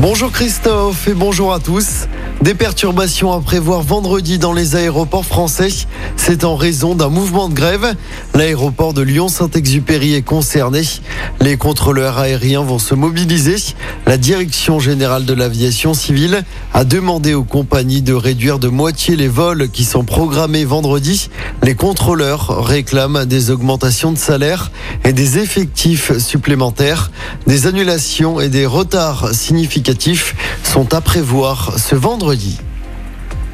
Bonjour Christophe et bonjour à tous. Des perturbations à prévoir vendredi dans les aéroports français. C'est en raison d'un mouvement de grève. L'aéroport de Lyon-Saint-Exupéry est concerné. Les contrôleurs aériens vont se mobiliser. La direction générale de l'aviation civile a demandé aux compagnies de réduire de moitié les vols qui sont programmés vendredi. Les contrôleurs réclament des augmentations de salaire et des effectifs supplémentaires. Des annulations et des retards significatifs sont à prévoir ce vendredi.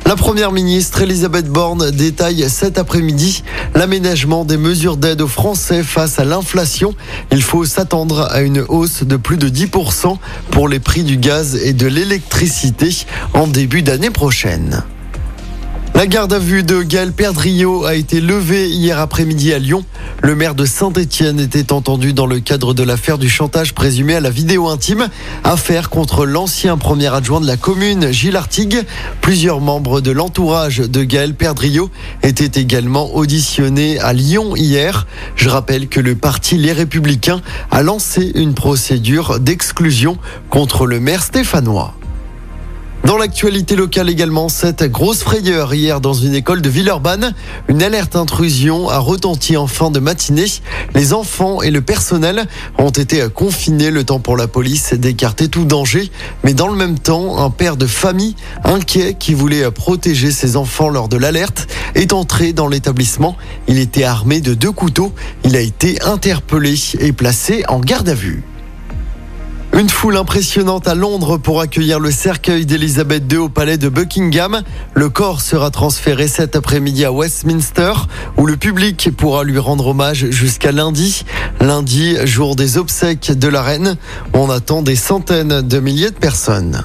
La première ministre Elisabeth Borne détaille cet après-midi l'aménagement des mesures d'aide aux Français face à l'inflation. Il faut s'attendre à une hausse de plus de 10% pour les prix du gaz et de l'électricité en début d'année prochaine. La garde à vue de Gaël Perdriau a été levée hier après-midi à Lyon. Le maire de Saint-Étienne était entendu dans le cadre de l'affaire du chantage présumé à la vidéo intime, affaire contre l'ancien premier adjoint de la commune, Gilles Artigue. Plusieurs membres de l'entourage de Gaël Perdriau étaient également auditionnés à Lyon hier. Je rappelle que le parti Les Républicains a lancé une procédure d'exclusion contre le maire stéphanois. Dans l'actualité locale également, cette grosse frayeur hier dans une école de Villeurbanne. Une alerte intrusion a retenti en fin de matinée. Les enfants et le personnel ont été confinés le temps pour la police d'écarter tout danger. Mais dans le même temps, un père de famille inquiet qui voulait protéger ses enfants lors de l'alerte est entré dans l'établissement. Il était armé de deux couteaux. Il a été interpellé et placé en garde à vue. Une foule impressionnante à Londres pour accueillir le cercueil d'Elisabeth II au palais de Buckingham. Le corps sera transféré cet après-midi à Westminster où le public pourra lui rendre hommage jusqu'à lundi. Lundi, jour des obsèques de la reine. On attend des centaines de milliers de personnes.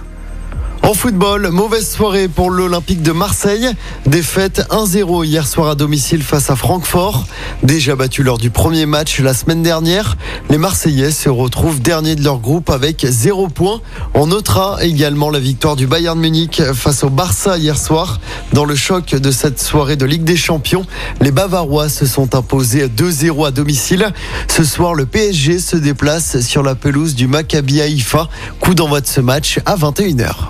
En football, mauvaise soirée pour l'Olympique de Marseille. Défaite 1-0 hier soir à domicile face à Francfort. Déjà battu lors du premier match la semaine dernière, les Marseillais se retrouvent derniers de leur groupe avec 0 points. On notera également la victoire du Bayern Munich face au Barça hier soir. Dans le choc de cette soirée de Ligue des Champions, les Bavarois se sont imposés 2-0 à domicile. Ce soir, le PSG se déplace sur la pelouse du Maccabi Haïfa. Coup d'envoi de ce match à 21h.